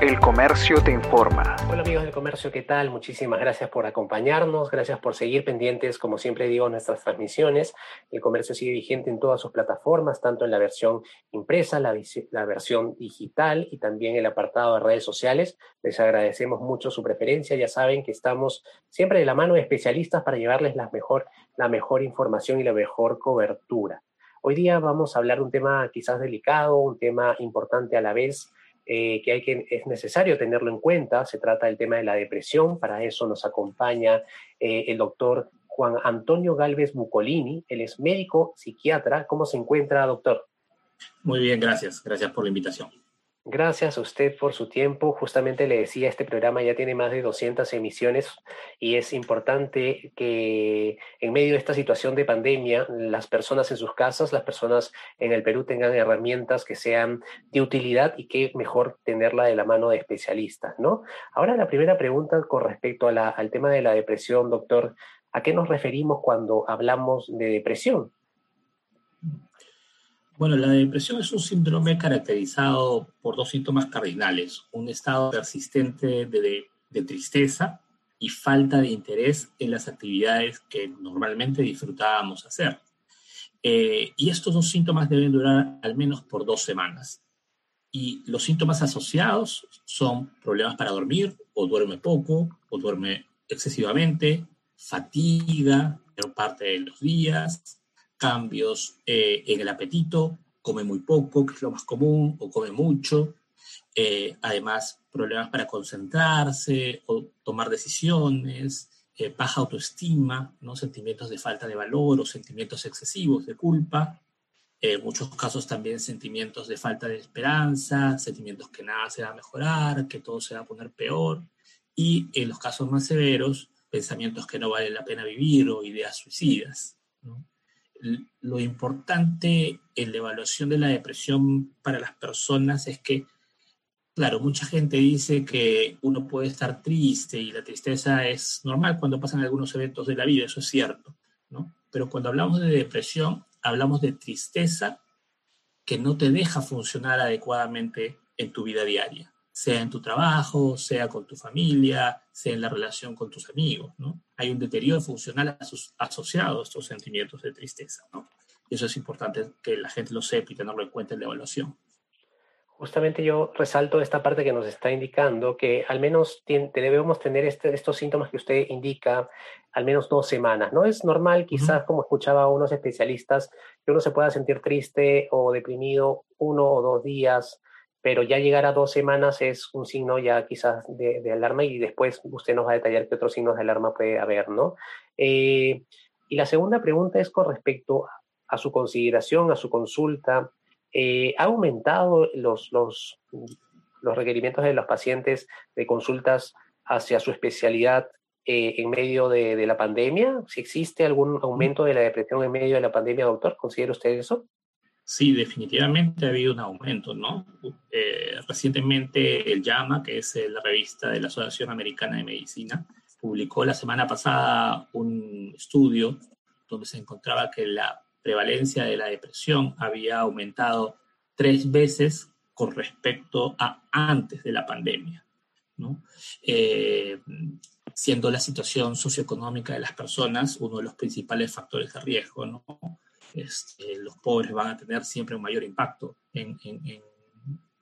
El Comercio te informa. Hola amigos del Comercio, ¿qué tal? Muchísimas gracias por acompañarnos, gracias por seguir pendientes, como siempre digo, nuestras transmisiones. El Comercio sigue vigente en todas sus plataformas, tanto en la versión impresa, la, la versión digital y también el apartado de redes sociales. Les agradecemos mucho su preferencia, ya saben que estamos siempre de la mano de especialistas para llevarles la mejor, la mejor información y la mejor cobertura. Hoy día vamos a hablar de un tema quizás delicado, un tema importante a la vez, eh, que, hay que es necesario tenerlo en cuenta. Se trata del tema de la depresión. Para eso nos acompaña eh, el doctor Juan Antonio Galvez Bucolini. Él es médico psiquiatra. ¿Cómo se encuentra, doctor? Muy bien, gracias. Gracias por la invitación. Gracias a usted por su tiempo. Justamente le decía, este programa ya tiene más de 200 emisiones y es importante que en medio de esta situación de pandemia, las personas en sus casas, las personas en el Perú tengan herramientas que sean de utilidad y que mejor tenerla de la mano de especialistas, ¿no? Ahora la primera pregunta con respecto al tema de la depresión, doctor, ¿a qué nos referimos cuando hablamos de depresión? Bueno, la depresión es un síndrome caracterizado por dos síntomas cardinales, un estado persistente de, tristeza y falta de interés en las actividades que normalmente disfrutábamos hacer. Eh, y estos dos síntomas deben durar al menos por dos semanas. Y los síntomas asociados son problemas para dormir, o duerme poco, o duerme excesivamente, fatiga en parte de los días, cambios eh, en el apetito, come muy poco, que es lo más común, o come mucho. Eh, además, problemas para concentrarse o tomar decisiones, eh, baja autoestima, ¿no? sentimientos de falta de valor o sentimientos excesivos de culpa. En muchos casos también sentimientos de falta de esperanza, sentimientos que nada se va a mejorar, que todo se va a poner peor. Y en los casos más severos, pensamientos que no vale la pena vivir o ideas suicidas. ¿no? Lo importante en la evaluación de la depresión para las personas es que, claro, mucha gente dice que uno puede estar triste y la tristeza es normal cuando pasan algunos eventos de la vida, eso es cierto, ¿no? Pero cuando hablamos de depresión, hablamos de tristeza que no te deja funcionar adecuadamente en tu vida diaria sea en tu trabajo, sea con tu familia, sea en la relación con tus amigos, ¿no? Hay un deterioro funcional asociado a estos sentimientos de tristeza, ¿no? Y eso es importante que la gente lo sepa y tenerlo en cuenta en la evaluación. Justamente yo resalto esta parte que nos está indicando que al menos debemos tener este, estos síntomas que usted indica al menos dos semanas, ¿no? Es normal, quizás, como escuchaba a unos especialistas, que uno se pueda sentir triste o deprimido uno o dos días, pero ya llegar a dos semanas es un signo ya quizás de, alarma y después usted nos va a detallar qué otros signos de alarma puede haber, ¿no? Eh, y la segunda pregunta es con respecto a su consideración, a su consulta. Eh, ¿Ha aumentado los, los, los requerimientos de los pacientes de consultas hacia su especialidad eh, en medio de, de, la pandemia? ¿Si existe algún aumento de la depresión en medio de la pandemia, doctor? ¿Considera usted eso? Sí, definitivamente ha habido un aumento, ¿no? Eh, recientemente el JAMA, que es la revista de la Asociación Americana de Medicina, publicó la semana pasada un estudio donde se encontraba que la prevalencia de la depresión había aumentado tres veces con respecto a antes de la pandemia, ¿no? Eh, siendo la situación socioeconómica de las personas uno de los principales factores de riesgo, ¿no? Este, los pobres van a tener siempre un mayor impacto en,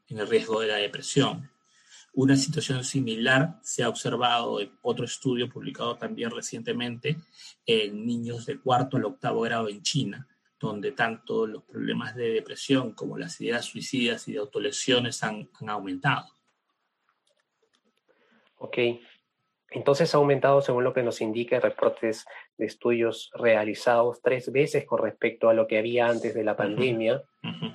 el riesgo de la depresión. Una situación similar se ha observado en otro estudio publicado también recientemente en niños de cuarto al octavo grado en China, donde tanto los problemas de depresión como las ideas suicidas y de autolesiones han, han aumentado. Ok, entonces ha aumentado, según lo que nos indica reportes de estudios realizados, tres veces con respecto a lo que había antes de la pandemia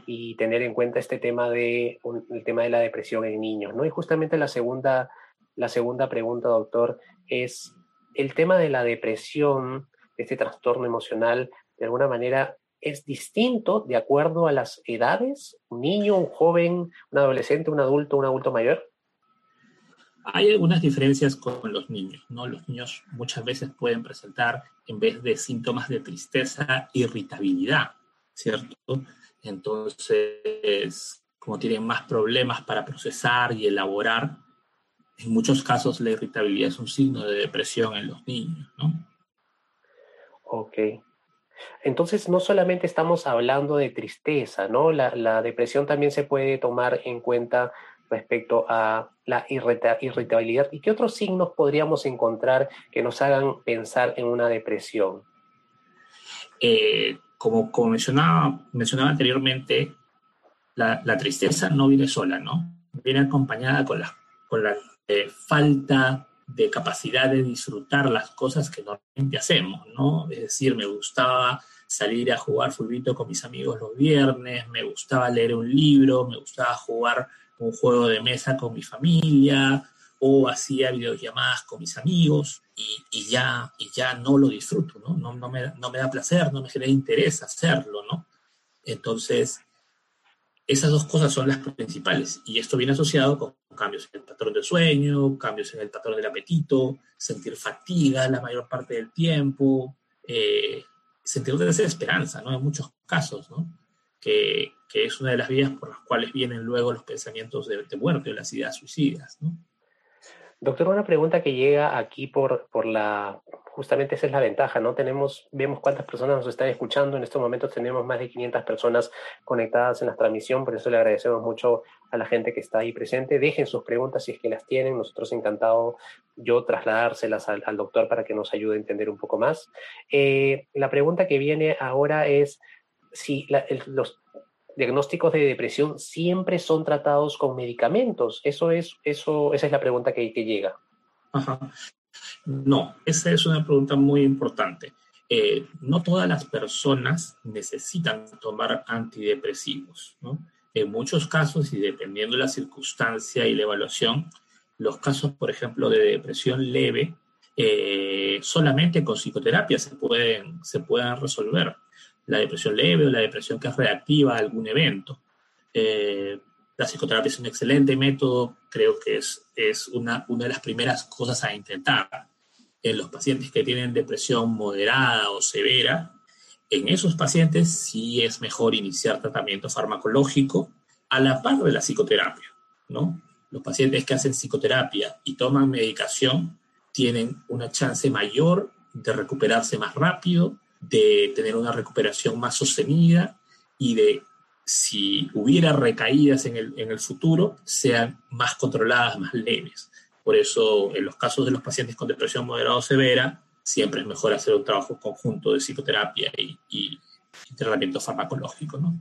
y tener en cuenta este tema de el tema de la depresión en niños, ¿no? Y justamente la segunda la segunda pregunta, doctor, es el tema de la depresión, este trastorno emocional, de alguna manera es distinto de acuerdo a las edades? ¿Un niño, un joven, un adolescente, un adulto, un adulto mayor? Hay algunas diferencias con los niños, ¿no? Los niños muchas veces pueden presentar, en vez de síntomas de tristeza, irritabilidad, ¿cierto? Entonces, como tienen más problemas para procesar y elaborar, en muchos casos la irritabilidad es un signo de depresión en los niños, ¿no? Ok. Entonces, no solamente estamos hablando de tristeza, ¿no? La, la depresión también se puede tomar en cuenta respecto a la irritabilidad y qué otros signos podríamos encontrar que nos hagan pensar en una depresión. Eh, como, mencionaba, mencionaba anteriormente, la, la, tristeza no viene sola, ¿no? Viene acompañada con la, con la eh, falta de capacidad de disfrutar las cosas que normalmente hacemos, ¿no? Es decir, me gustaba salir a jugar fulbito con mis amigos los viernes, me gustaba leer un libro, me gustaba jugar un juego de mesa con mi familia o hacía videollamadas con mis amigos y, ya, y ya no lo disfruto, ¿no? No, no, me, no me da placer, no me genera interés hacerlo, ¿no? Entonces, esas dos cosas son las principales y esto viene asociado con cambios en el patrón del sueño, cambios en el patrón del apetito, sentir fatiga la mayor parte del tiempo, eh, sentir desesperanza, ¿no? En muchos casos, ¿no? Que, que es una de las vías por las cuales vienen luego los pensamientos de, de muerte o las ideas suicidas. Doctor, una pregunta que llega aquí por, por la, justamente esa es la ventaja, ¿no? Tenemos, vemos cuántas personas nos están escuchando, en estos momentos tenemos más de 500 personas conectadas en la transmisión, por eso le agradecemos mucho a la gente que está ahí presente. Dejen sus preguntas si es que las tienen, nosotros encantado yo trasladárselas al, doctor para que nos ayude a entender un poco más. Eh, la pregunta que viene ahora es si los diagnósticos de depresión siempre son tratados con medicamentos? Eso es, eso, esa es la pregunta que, que llega. No, esa es una pregunta muy importante. Eh, no todas las personas necesitan tomar antidepresivos. En muchos casos, y dependiendo de la circunstancia y la evaluación, los casos, por ejemplo, de depresión leve, eh, solamente con psicoterapia se pueden, se pueden resolver la depresión leve o la depresión que es reactiva a algún evento. Eh, la psicoterapia es un excelente método, creo que es, es una, una de las primeras cosas a intentar. En los pacientes que tienen depresión moderada o severa, en esos pacientes sí es mejor iniciar tratamiento farmacológico a la par de la psicoterapia, ¿no? Los pacientes que hacen psicoterapia y toman medicación tienen una chance mayor de recuperarse más rápido, de tener una recuperación más sostenida y de, si hubiera recaídas en el, en el futuro, sean más controladas, más leves. Por eso, en los casos de los pacientes con depresión moderada o severa, siempre es mejor hacer un trabajo conjunto de psicoterapia y, y, y tratamiento farmacológico, ¿no?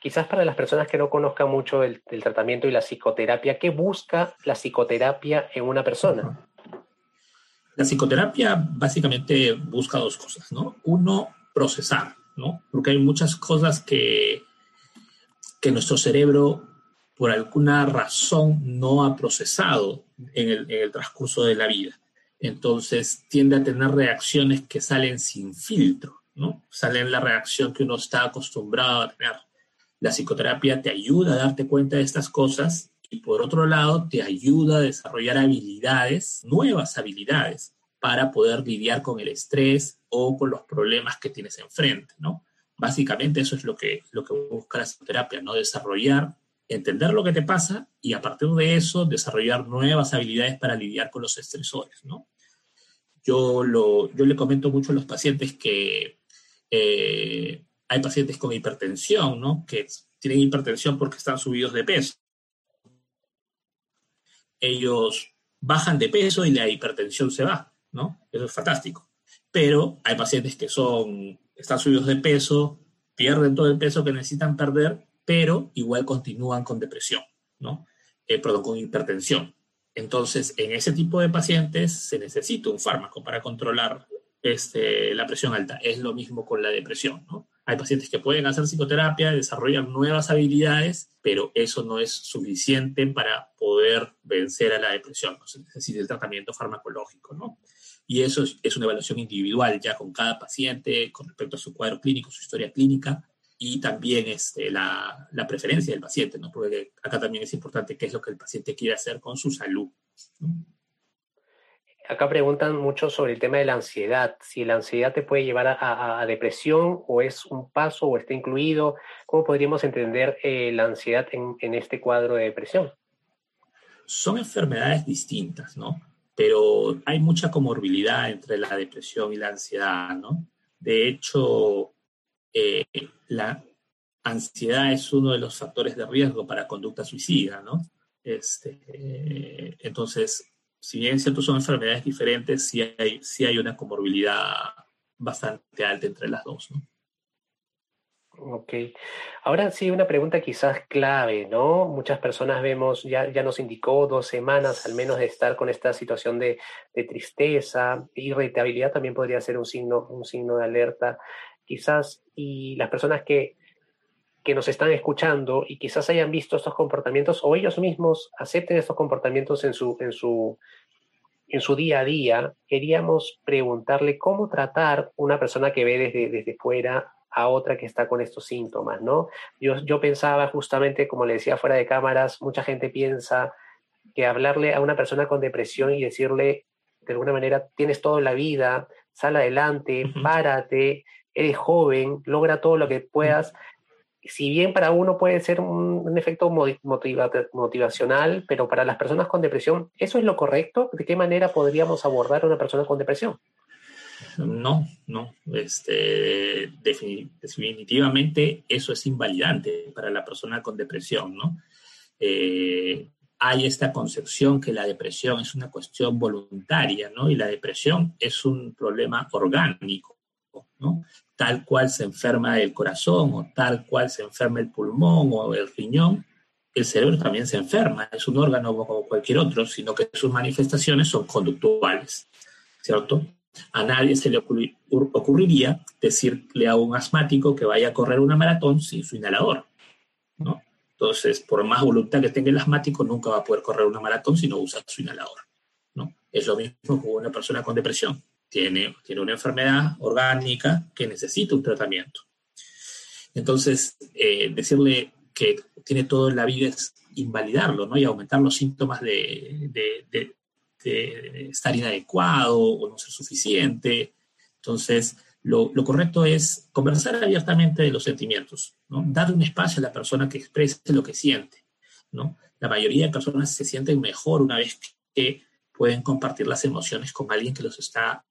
Quizás para las personas que no conozcan mucho el, el, tratamiento y la psicoterapia, ¿qué busca la psicoterapia en una persona? Uh -huh. La psicoterapia básicamente busca dos cosas, ¿no? Uno, procesar, ¿no? Porque hay muchas cosas que, que nuestro cerebro, por alguna razón, no ha procesado en el, en el transcurso de la vida. Entonces tiende a tener reacciones que salen sin filtro, ¿no? Salen la reacción que uno está acostumbrado a tener. La psicoterapia te ayuda a darte cuenta de estas cosas y por otro lado te ayuda a desarrollar habilidades, nuevas habilidades, para poder lidiar con el estrés o con los problemas que tienes enfrente, ¿no? Básicamente eso es lo que, lo que busca la psicoterapia, ¿no? Desarrollar, entender lo que te pasa y a partir de eso desarrollar nuevas habilidades para lidiar con los estresores, ¿no? Yo, lo, yo le comento mucho a los pacientes que eh, hay pacientes con hipertensión, ¿no? Que tienen hipertensión porque están subidos de peso ellos bajan de peso y la hipertensión se va, ¿no? Eso es fantástico. Pero hay pacientes que son, están subidos de peso, pierden todo el peso que necesitan perder, pero igual continúan con depresión, ¿no? Eh, perdón, con hipertensión. Entonces, en ese tipo de pacientes se necesita un fármaco para controlar este, la presión alta. Es lo mismo con la depresión, ¿no? Hay pacientes que pueden hacer psicoterapia, desarrollan nuevas habilidades, pero eso no es suficiente para poder vencer a la depresión. Se necesita el tratamiento farmacológico, ¿no? Y eso es, una evaluación individual ya con cada paciente con respecto a su cuadro clínico, su historia clínica y también este, la, la preferencia del paciente, ¿no? Porque acá también es importante qué es lo que el paciente quiere hacer con su salud. ¿no? Acá preguntan mucho sobre el tema de la ansiedad, si la ansiedad te puede llevar a, depresión o es un paso o está incluido, ¿cómo podríamos entender eh, la ansiedad en, este cuadro de depresión? Son enfermedades distintas, ¿no? Pero hay mucha comorbilidad entre la depresión y la ansiedad, ¿no? De hecho, eh, la ansiedad es uno de los factores de riesgo para conducta suicida, ¿no? Este, eh, entonces, si bien cierto son enfermedades diferentes, sí hay, hay una comorbilidad bastante alta entre las dos. ¿no? Ok. Ahora sí, una pregunta quizás clave, ¿no? Muchas personas vemos, ya, ya nos indicó dos semanas al menos de estar con esta situación de, de tristeza, irritabilidad también podría ser un signo, un signo de alerta, quizás, y las personas que, que nos están escuchando y quizás hayan visto estos comportamientos o ellos mismos acepten estos comportamientos en su, en su, en su día a día, queríamos preguntarle cómo tratar una persona que ve desde, desde fuera a otra que está con estos síntomas, ¿no? Yo, yo pensaba justamente, como le decía fuera de cámaras, mucha gente piensa que hablarle a una persona con depresión y decirle, de alguna manera, tienes toda la vida, sal adelante, párate, eres joven, logra todo lo que puedas, si bien para uno puede ser un, efecto motivacional, pero para las personas con depresión, ¿eso es lo correcto? ¿De qué manera podríamos abordar a una persona con depresión? No, no. Este, definitivamente eso es invalidante para la persona con depresión, ¿no? Eh, hay esta concepción que la depresión es una cuestión voluntaria, ¿no? Y la depresión es un problema orgánico, ¿no? Tal cual se enferma el corazón o tal cual se enferma el pulmón o el riñón, el cerebro también se enferma, es un órgano como cualquier otro, sino que sus manifestaciones son conductuales, ¿cierto? A nadie se le ocurriría decirle a un asmático que vaya a correr una maratón sin su inhalador, ¿no? Entonces, por más voluntad que tenga el asmático, nunca va a poder correr una maratón si no usa su inhalador, ¿no? Es lo mismo con una persona con depresión tiene, tiene una enfermedad orgánica que necesita un tratamiento. Entonces, eh, decirle que tiene todo en la vida es invalidarlo, ¿no? Y aumentar los síntomas de, de, estar inadecuado o no ser suficiente. Entonces, lo, lo, correcto es conversar abiertamente de los sentimientos, ¿no? Dar un espacio a la persona que exprese lo que siente, ¿no? La mayoría de personas se sienten mejor una vez que pueden compartir las emociones con alguien que los está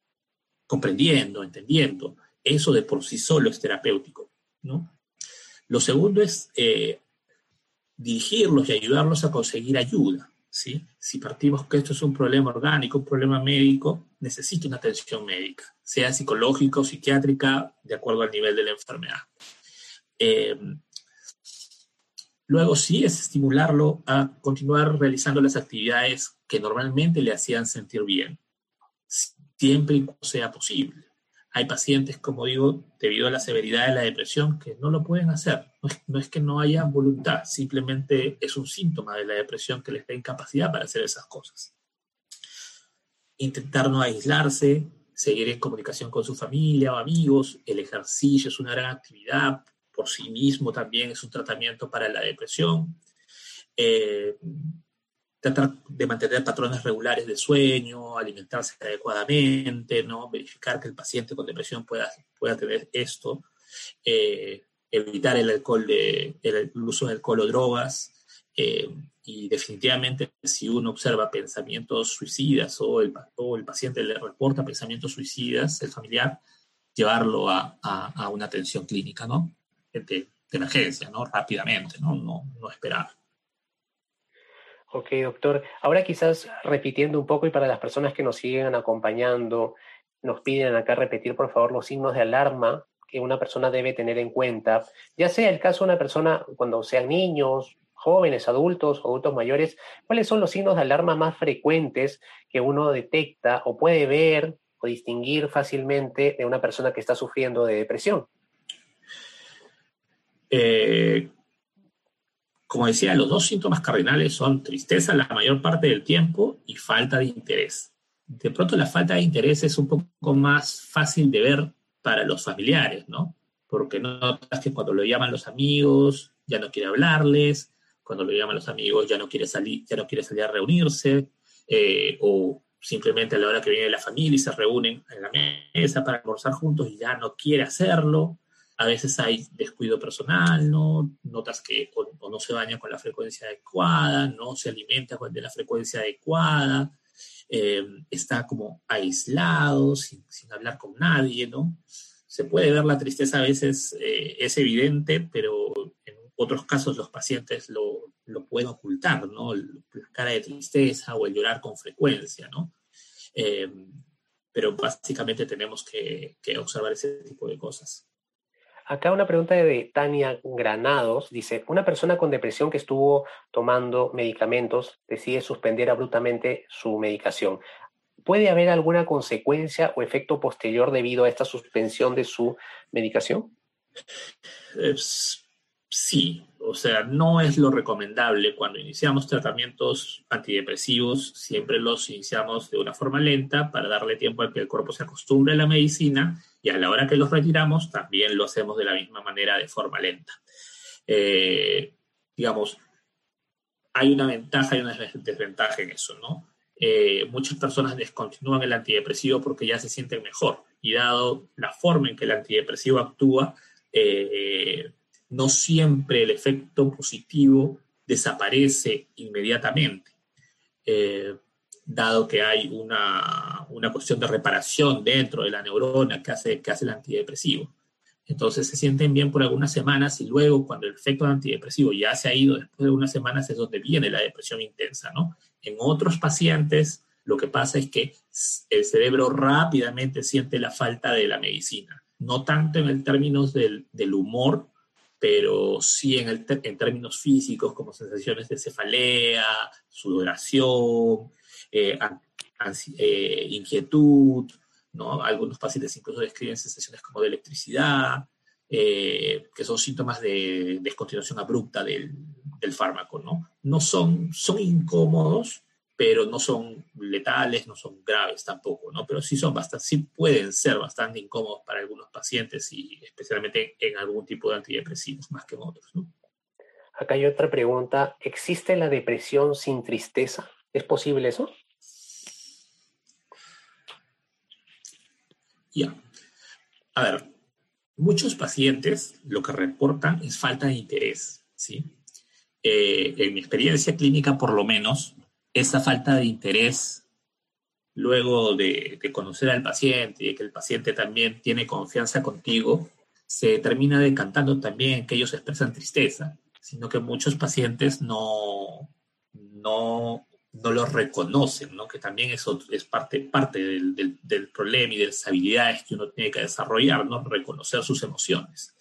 comprendiendo, entendiendo. Eso de por sí solo es terapéutico, ¿no? Lo segundo es eh, dirigirlos y ayudarlos a conseguir ayuda, ¿sí? Si partimos que esto es un problema orgánico, un problema médico, necesita una atención médica, sea psicológica o psiquiátrica, de acuerdo al nivel de la enfermedad. Eh, luego sí es estimularlo a continuar realizando las actividades que normalmente le hacían sentir bien siempre y sea posible. Hay pacientes, como digo, debido a la severidad de la depresión, que no lo pueden hacer. No es, que no haya voluntad, simplemente es un síntoma de la depresión que les da incapacidad para hacer esas cosas. Intentar no aislarse, seguir en comunicación con su familia o amigos, el ejercicio es una gran actividad, por sí mismo también es un tratamiento para la depresión. Eh, tratar de mantener patrones regulares de sueño, alimentarse adecuadamente, ¿no? verificar que el paciente con depresión pueda, pueda tener esto, eh, evitar el alcohol, de, el, uso de alcohol o drogas, eh, y definitivamente si uno observa pensamientos suicidas o el, o paciente le reporta pensamientos suicidas, el familiar, llevarlo a una atención clínica, ¿no? De, de, emergencia, ¿no? Rápidamente, ¿no? No, no esperar. Ok, doctor. Ahora quizás repitiendo un poco y para las personas que nos siguen acompañando, nos piden acá repetir por favor los signos de alarma que una persona debe tener en cuenta, ya sea el caso de una persona cuando sean niños, jóvenes, adultos, adultos mayores, ¿cuáles son los signos de alarma más frecuentes que uno detecta o puede ver o distinguir fácilmente de una persona que está sufriendo de depresión? Eh, como decía, los dos síntomas cardinales son tristeza la mayor parte del tiempo y falta de interés. De pronto la falta de interés es un poco más fácil de ver para los familiares, ¿no? Porque notas que cuando lo llaman los amigos ya no quiere hablarles, cuando lo llaman los amigos ya no quiere salir, ya no quiere salir a reunirse, eh, o simplemente a la hora que viene la familia y se reúnen en la mesa para almorzar juntos y ya no quiere hacerlo. A veces hay descuido personal, ¿no? Notas que o, no se baña con la frecuencia adecuada, no se alimenta de la frecuencia adecuada, eh, está como aislado, sin, hablar con nadie, ¿no? Se puede ver la tristeza a veces, eh, es evidente, pero en otros casos los pacientes lo, lo pueden ocultar, ¿no? La cara de tristeza o el llorar con frecuencia, ¿no? Eh, pero básicamente tenemos que, que observar ese tipo de cosas. Acá una pregunta de Tania Granados. Dice, una persona con depresión que estuvo tomando medicamentos decide suspender abruptamente su medicación. ¿Puede haber alguna consecuencia o efecto posterior debido a esta suspensión de su medicación? Sí, o sea, no es lo recomendable. Cuando iniciamos tratamientos antidepresivos, siempre los iniciamos de una forma lenta para darle tiempo a que el cuerpo se acostumbre a la medicina y a la hora que los retiramos también lo hacemos de la misma manera, de forma lenta. Eh, digamos, hay una ventaja y una desventaja en eso, ¿no? Eh, muchas personas descontinúan el antidepresivo porque ya se sienten mejor y dado la forma en que el antidepresivo actúa, eh, no siempre el efecto positivo desaparece inmediatamente, eh, dado que hay una, una, cuestión de reparación dentro de la neurona que hace, que hace el antidepresivo. Entonces se sienten bien por algunas semanas y luego cuando el efecto antidepresivo ya se ha ido después de unas semanas es donde viene la depresión intensa, ¿no? En otros pacientes lo que pasa es que el cerebro rápidamente siente la falta de la medicina, no tanto en el términos del, del humor, pero sí en, el en términos físicos como sensaciones de cefalea, sudoración, eh, eh, inquietud, ¿no? Algunos pacientes incluso describen sensaciones como de electricidad, eh, que son síntomas de descontinuación abrupta del, del, fármaco, ¿no? No son, son incómodos, pero no son letales, no son graves tampoco, ¿no? Pero sí son bastante, sí pueden ser bastante incómodos para algunos pacientes y especialmente en algún tipo de antidepresivos más que en otros, ¿no? Acá hay otra pregunta. ¿Existe la depresión sin tristeza? ¿Es posible eso? Ya. A ver, muchos pacientes lo que reportan es falta de interés, ¿sí? Eh, en mi experiencia clínica, por lo menos, esa falta de interés luego de, conocer al paciente y que el paciente también tiene confianza contigo, se termina decantando también que ellos expresan tristeza, sino que muchos pacientes no, no, no lo reconocen, ¿no? que también eso es parte, parte del, del, del, problema y de las habilidades que uno tiene que desarrollar, ¿no? reconocer sus emociones.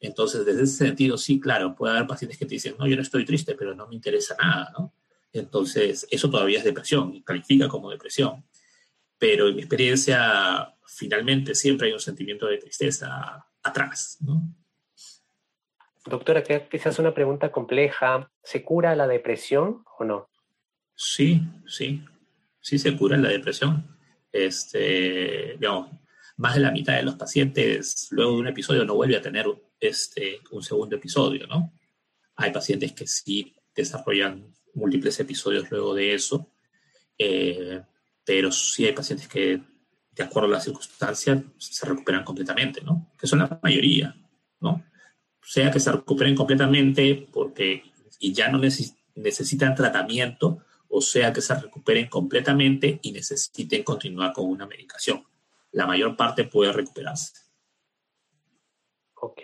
Entonces, desde ese sentido, sí, claro, puede haber pacientes que te dicen, no, yo no estoy triste, pero no me interesa nada, ¿no? Entonces, eso todavía es depresión, califica como depresión. Pero en mi experiencia, finalmente siempre hay un sentimiento de tristeza atrás, ¿no? Doctora, quizás una pregunta compleja. ¿Se cura la depresión o no? Sí, sí, sí se cura la depresión. Este, digamos, más de la mitad de los pacientes luego de un episodio no vuelve a tener este, un segundo episodio, ¿no? Hay pacientes que sí desarrollan múltiples episodios luego de eso, eh, pero sí hay pacientes que, de acuerdo a las circunstancias, se recuperan completamente, ¿no? Que son la mayoría, ¿no? Sea que se recuperen completamente porque y ya no necesitan tratamiento, o sea que se recuperen completamente y necesiten continuar con una medicación. La mayor parte puede recuperarse. Ok.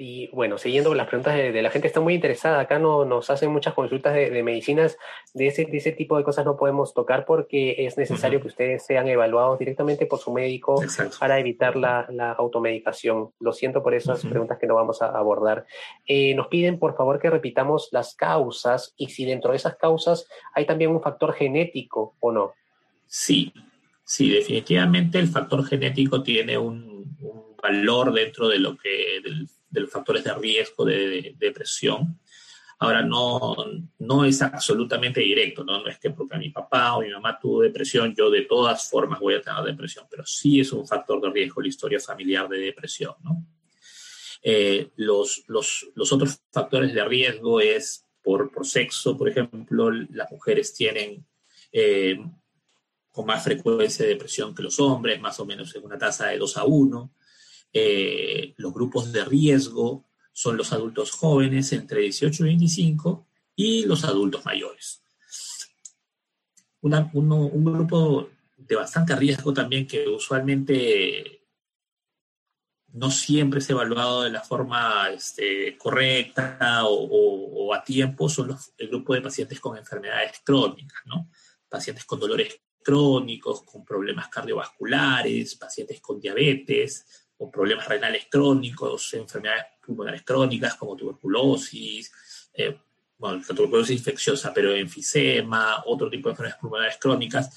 Y bueno, siguiendo las preguntas de, la gente, está muy interesada. Acá no, nos hacen muchas consultas de, medicinas. De ese, de ese, tipo de cosas no podemos tocar porque es necesario que ustedes sean evaluados directamente por su médico para evitar la, la, automedicación. Lo siento por esas preguntas que no vamos a abordar. Eh, nos piden, por favor, que repitamos las causas y si dentro de esas causas hay también un factor genético o no. Sí, sí, definitivamente el factor genético tiene un, un valor dentro de lo que del de los factores de riesgo de, depresión. Ahora, no, no es absolutamente directo, ¿no? es que porque mi papá o mi mamá tuvo depresión, yo de todas formas voy a tener depresión, pero sí es un factor de riesgo la historia familiar de depresión. ¿no? Eh, los, los, los, otros factores de riesgo es por, por sexo, por ejemplo, las mujeres tienen eh, con más frecuencia de depresión que los hombres, más o menos en una tasa de 2 a 1. Eh, los grupos de riesgo son los adultos jóvenes entre 18 y 25 y los adultos mayores. un grupo de bastante riesgo también que usualmente no siempre es evaluado de la forma este, correcta o, a tiempo son el grupo de pacientes con enfermedades crónicas, ¿no? Pacientes con dolores crónicos, con problemas cardiovasculares, pacientes con diabetes, o problemas renales crónicos, enfermedades pulmonares crónicas como tuberculosis, eh, bueno, la tuberculosis infecciosa, pero enfisema, otro tipo de enfermedades pulmonares crónicas,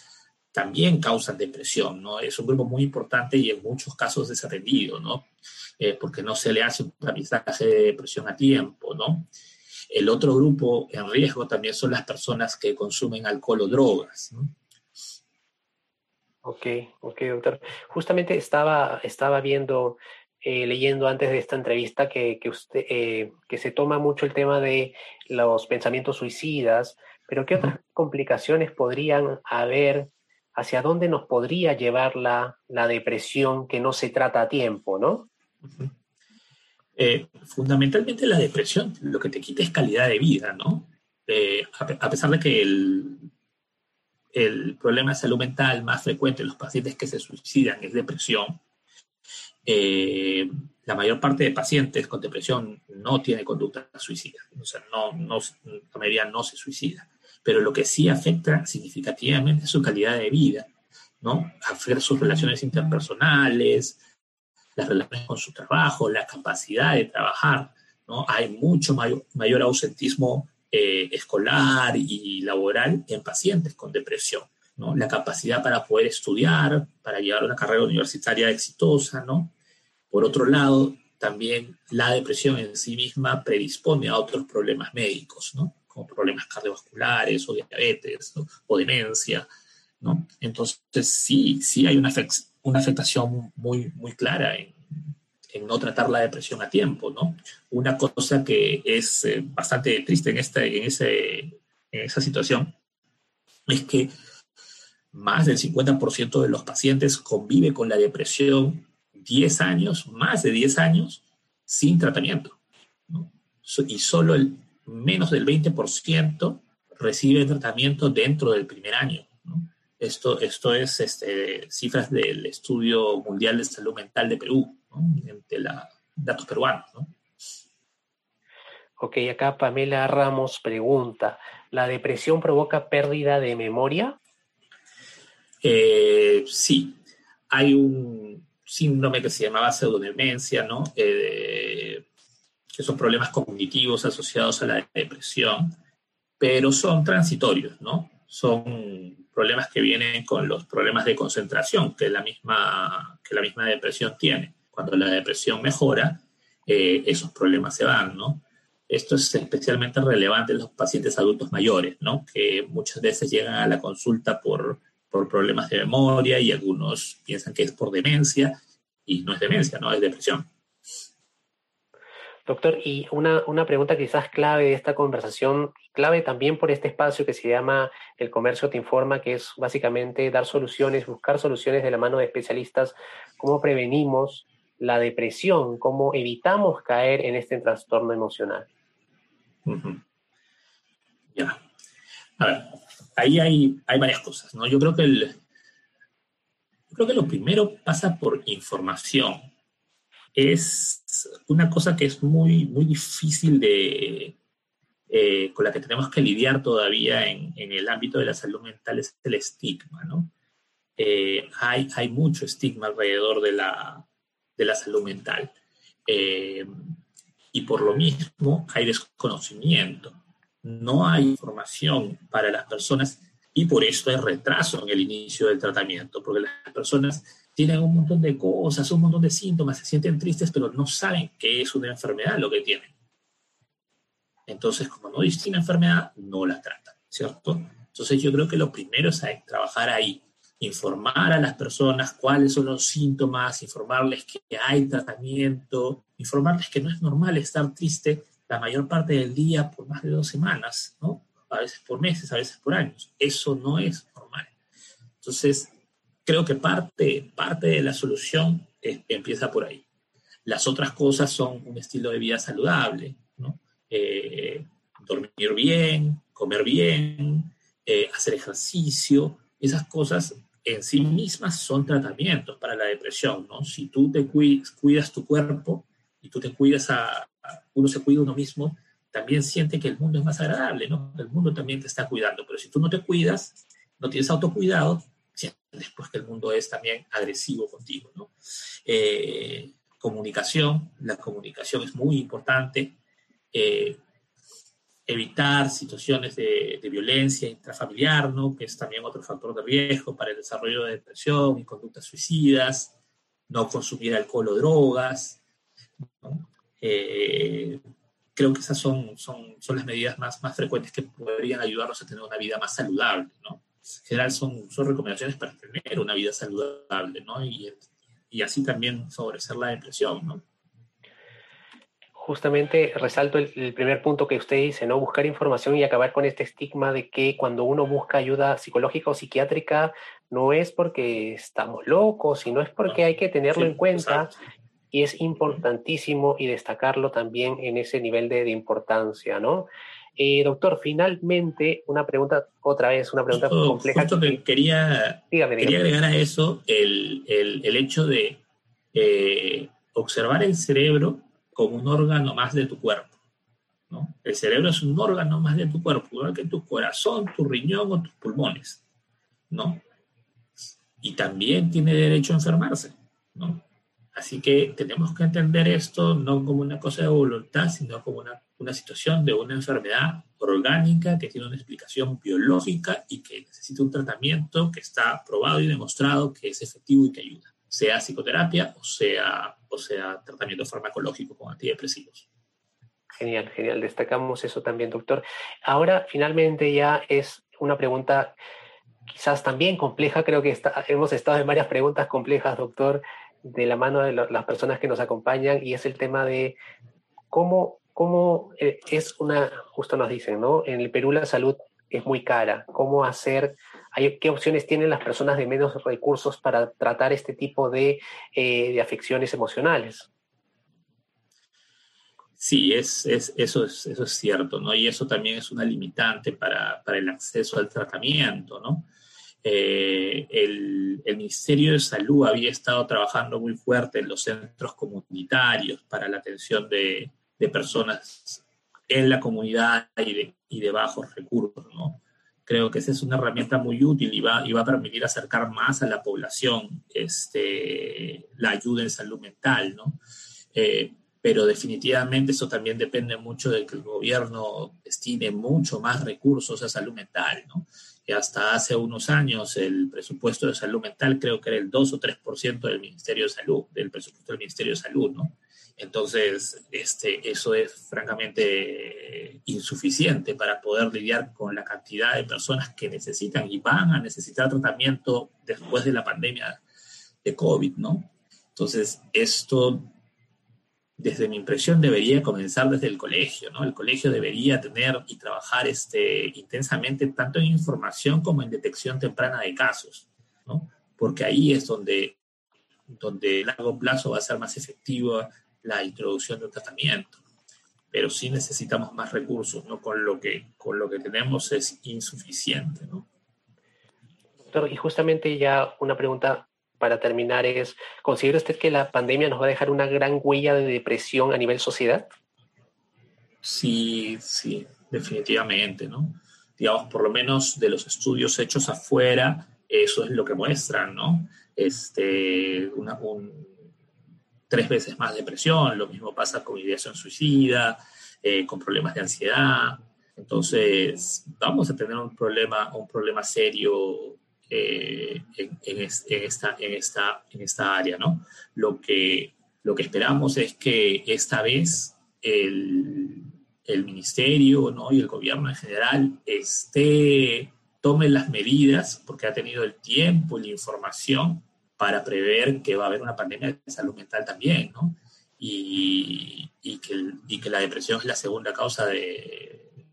también causan depresión, ¿no? Es un grupo muy importante y en muchos casos desatendido, ¿no? Eh, porque no se le hace un tamizaje de depresión a tiempo, ¿no? El otro grupo en riesgo también son las personas que consumen alcohol o drogas, ¿no? Ok, ok, doctor. Justamente estaba, estaba viendo, eh, leyendo antes de esta entrevista que, que usted, eh, que se toma mucho el tema de los pensamientos suicidas, pero ¿qué otras complicaciones podrían haber? ¿Hacia dónde nos podría llevar la, la depresión que no se trata a tiempo, no? Eh, fundamentalmente la depresión lo que te quita es calidad de vida, ¿no? a, pesar de que el, el problema de salud mental más frecuente en los pacientes que se suicidan es depresión. Eh, la mayor parte de pacientes con depresión no tiene conducta suicida, o sea, no, no, la mayoría no se suicida, pero lo que sí afecta significativamente es su calidad de vida, ¿no? Afecta sus relaciones interpersonales, las relaciones con su trabajo, la capacidad de trabajar, ¿no? Hay mucho mayor, mayor ausentismo eh, escolar y laboral en pacientes con depresión. ¿no? La capacidad para poder estudiar, para llevar una carrera universitaria exitosa, ¿no? Por otro lado, también la depresión en sí misma predispone a otros problemas médicos, ¿no? Como problemas cardiovasculares o diabetes o demencia, ¿no? Entonces, sí, sí hay una, una afectación muy, muy clara en, en no tratar la depresión a tiempo, ¿no? Una cosa que es eh, bastante triste en, esta, en, ese, en esa situación es que más del 50% de los pacientes convive con la depresión 10 años, más de 10 años, sin tratamiento. Y solo el menos del 20% recibe tratamiento dentro del primer año. Esto, esto es este, cifras del Estudio Mundial de Salud Mental de Perú de la, datos peruanos. ¿no? Ok, acá Pamela Ramos pregunta, ¿la depresión provoca pérdida de memoria? Eh, sí, hay un síndrome que se llamaba pseudodemencia, ¿no? Eh, que son problemas cognitivos asociados a la depresión, pero son transitorios, ¿no? Son problemas que vienen con los problemas de concentración que la misma, que la misma depresión tiene cuando la depresión mejora, eh, esos problemas se van, ¿no? Esto es especialmente relevante en los pacientes adultos mayores, ¿no? Que muchas veces llegan a la consulta por, por problemas de memoria y algunos piensan que es por demencia y no es demencia, no es depresión. Doctor, y una, una, pregunta quizás clave de esta conversación, clave también por este espacio que se llama El Comercio Te Informa, que es básicamente dar soluciones, buscar soluciones de la mano de especialistas, cómo prevenimos la depresión, cómo evitamos caer en este trastorno emocional. Ya. A ver, ahí hay, hay varias cosas, ¿no? Yo creo que el, creo que lo primero pasa por información. Es una cosa que es muy, muy difícil de, eh, con la que tenemos que lidiar todavía en, en, el ámbito de la salud mental, es el estigma, ¿no? Eh, hay, hay mucho estigma alrededor de la, de la salud mental. Eh, y por lo mismo hay desconocimiento, no hay información para las personas y por eso hay retraso en el inicio del tratamiento, porque las personas tienen un montón de cosas, un montón de síntomas, se sienten tristes, pero no saben que es una enfermedad lo que tienen. Entonces, como no distinguen enfermedad, no la tratan, ¿cierto? Entonces, yo creo que lo primero es trabajar ahí, informar a las personas cuáles son los síntomas, informarles que hay tratamiento, informarles que no es normal estar triste la mayor parte del día por más de dos semanas, ¿no? A veces por meses, a veces por años. Eso no es normal. Entonces, creo que parte, parte de la solución empieza por ahí. Las otras cosas son un estilo de vida saludable, ¿no? Eh, dormir bien, comer bien, eh, hacer ejercicio, esas cosas en sí mismas son tratamientos para la depresión, ¿no? Si tú te cuidas, tu cuerpo y tú te cuidas a, uno se cuida uno mismo, también siente que el mundo es más agradable, ¿no? El mundo también te está cuidando, pero si tú no te cuidas, no tienes autocuidado, después que el mundo es también agresivo contigo, ¿no? Eh, comunicación, la comunicación es muy importante. Eh, evitar situaciones de, violencia intrafamiliar, ¿no? que es también otro factor de riesgo para el desarrollo de depresión y conductas suicidas, no consumir alcohol o drogas. Eh, creo que esas son, son, son las medidas más, más frecuentes que podrían ayudarnos a tener una vida más saludable. ¿no? En general son, son recomendaciones para tener una vida saludable ¿no? y, y así también favorecer la depresión. ¿no? Justamente resalto el, primer punto que usted dice, ¿no? Buscar información y acabar con este estigma de que cuando uno busca ayuda psicológica o psiquiátrica no es porque estamos locos, sino es porque hay que tenerlo en cuenta y es importantísimo y destacarlo también en ese nivel de, importancia, ¿no? Eh, doctor, finalmente, una pregunta, otra vez, una pregunta compleja. Justo que quería, quería agregar a eso el, el, hecho de eh, observar el cerebro como un órgano más de tu cuerpo. ¿no? El cerebro es un órgano más de tu cuerpo, igual que tu corazón, tu riñón o tus pulmones. ¿no? Y también tiene derecho a enfermarse. ¿no? Así que tenemos que entender esto no como una cosa de voluntad, sino como una, una situación de una enfermedad orgánica que tiene una explicación biológica y que necesita un tratamiento que está probado y demostrado que es efectivo y que ayuda, sea psicoterapia o sea o sea, tratamiento farmacológico con antidepresivos. Genial, genial. Destacamos eso también, doctor. Ahora, finalmente, ya es una pregunta quizás también compleja. Creo que hemos estado en varias preguntas complejas, doctor, de la mano de las personas que nos acompañan, y es el tema de cómo, cómo eh, es una, justo nos dicen, ¿no? En el Perú la salud es muy cara. ¿Cómo hacer ¿Qué opciones tienen las personas de menos recursos para tratar este tipo de, eh, afecciones emocionales? Sí, es, es, eso, es, eso es cierto, ¿no? Y eso también es una limitante para, para el acceso al tratamiento, ¿no? Eh, el, el, Ministerio de Salud había estado trabajando muy fuerte en los centros comunitarios para la atención de, de personas en la comunidad y de, y de bajos recursos, ¿no? Creo que esa es una herramienta muy útil y va, y va a permitir acercar más a la población este, la ayuda en salud mental, ¿no? Eh, pero definitivamente eso también depende mucho de que el gobierno destine mucho más recursos a salud mental, ¿no? Y hasta hace unos años el presupuesto de salud mental creo que era el 2 o 3% del Ministerio de Salud, del presupuesto del Ministerio de Salud, ¿no? Entonces, este, eso es francamente insuficiente para poder lidiar con la cantidad de personas que necesitan y van a necesitar tratamiento después de la pandemia de COVID, ¿no? Entonces, esto, desde mi impresión, debería comenzar desde el colegio, ¿no? El colegio debería tener y trabajar este, intensamente tanto en información como en detección temprana de casos, ¿no? Porque ahí es donde, donde largo plazo va a ser más efectivo la introducción de un tratamiento. Pero sí necesitamos más recursos, ¿no? Con lo que, con lo que tenemos es insuficiente, ¿no? Doctor, y justamente ya una pregunta para terminar es, ¿considera usted que la pandemia nos va a dejar una gran huella de depresión a nivel sociedad? Sí, sí, definitivamente, ¿no? Digamos, por lo menos de los estudios hechos afuera, eso es lo que muestran, ¿no? Este, una, un, tres veces más depresión, lo mismo pasa con ideación suicida, eh, con problemas de ansiedad. Entonces, vamos a tener un problema, un problema serio eh, en, esta, en, esta, en esta área. ¿no? Lo, que, lo que esperamos es que esta vez el, el ministerio ¿no? y el gobierno en general esté, tome las medidas, porque ha tenido el tiempo y la información para prever que va a haber una pandemia de salud mental también, ¿no? Y, y, que, y que la depresión es la segunda causa de,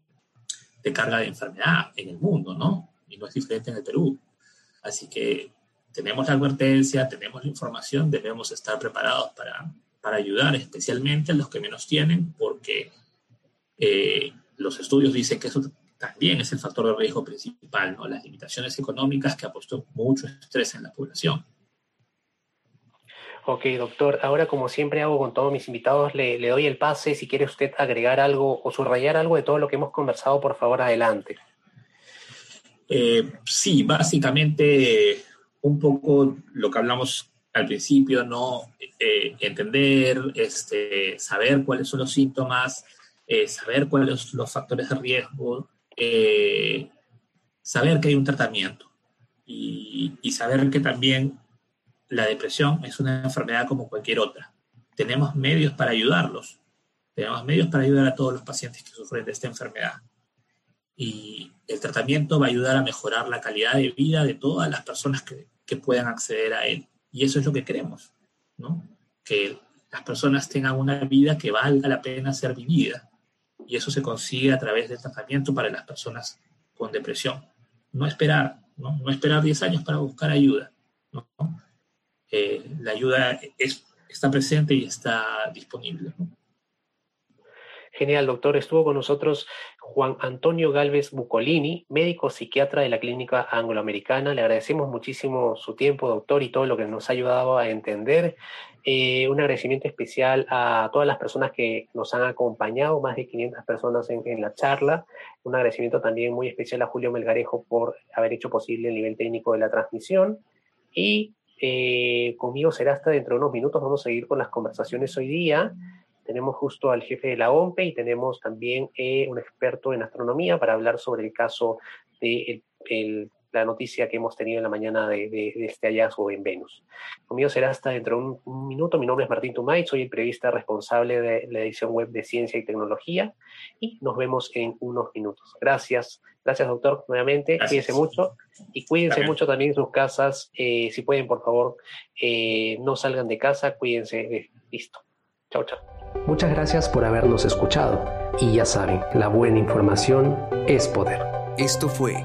de carga de enfermedad en el mundo, ¿no? Y no es diferente en el Perú. Así que tenemos la advertencia, tenemos la información, debemos estar preparados para, para ayudar especialmente a los que menos tienen, porque eh, los estudios dicen que eso también es el factor de riesgo principal, ¿no? las limitaciones económicas que ha puesto mucho estrés en la población. Ok, doctor. Ahora, como siempre hago con todos mis invitados, le, doy el pase. Si quiere usted agregar algo o subrayar algo de todo lo que hemos conversado, por favor, adelante. Eh, sí, básicamente un poco lo que hablamos al principio, ¿no? Eh, entender, este, saber cuáles son los síntomas, eh, saber cuáles son los factores de riesgo, saber que hay un tratamiento y, saber que también la depresión es una enfermedad como cualquier otra. Tenemos medios para ayudarlos, tenemos medios para ayudar a todos los pacientes que sufren de esta enfermedad. Y el tratamiento va a ayudar a mejorar la calidad de vida de todas las personas que, que puedan acceder a él. Y eso es lo que queremos, ¿no? Que las personas tengan una vida que valga la pena ser vivida y eso se consigue a través del tratamiento para las personas con depresión. No esperar, no, no esperar 10 años para buscar ayuda. ¿no? Eh, la ayuda es, está presente y está disponible. Genial, doctor. Estuvo con nosotros Juan Antonio Galvez Bucolini, médico psiquiatra de la Clínica Angloamericana. Le agradecemos muchísimo su tiempo, doctor, y todo lo que nos ha ayudado a entender. Eh, un agradecimiento especial a todas las personas que nos han acompañado, más de 500 personas en, en, la charla. Un agradecimiento también muy especial a Julio Melgarejo por haber hecho posible el nivel técnico de la transmisión. Y eh, conmigo será hasta dentro de unos minutos. Vamos a seguir con las conversaciones hoy día tenemos justo al jefe de la OMPE y tenemos también eh, un experto en astronomía para hablar sobre el caso de el, el, la noticia que hemos tenido en la mañana de, de, de, este hallazgo en Venus. Conmigo será hasta dentro de un, un, minuto. Mi nombre es Martín Tumay, soy el periodista responsable de la edición web de Ciencia y Tecnología y nos vemos en unos minutos. Gracias. Gracias, doctor, nuevamente. Gracias. Cuídense mucho y cuídense también. mucho también en sus casas. Eh, si pueden, por favor, eh, no salgan de casa, cuídense. listo. Chao, chao. Muchas gracias por habernos escuchado y ya saben, la buena información es poder. Esto fue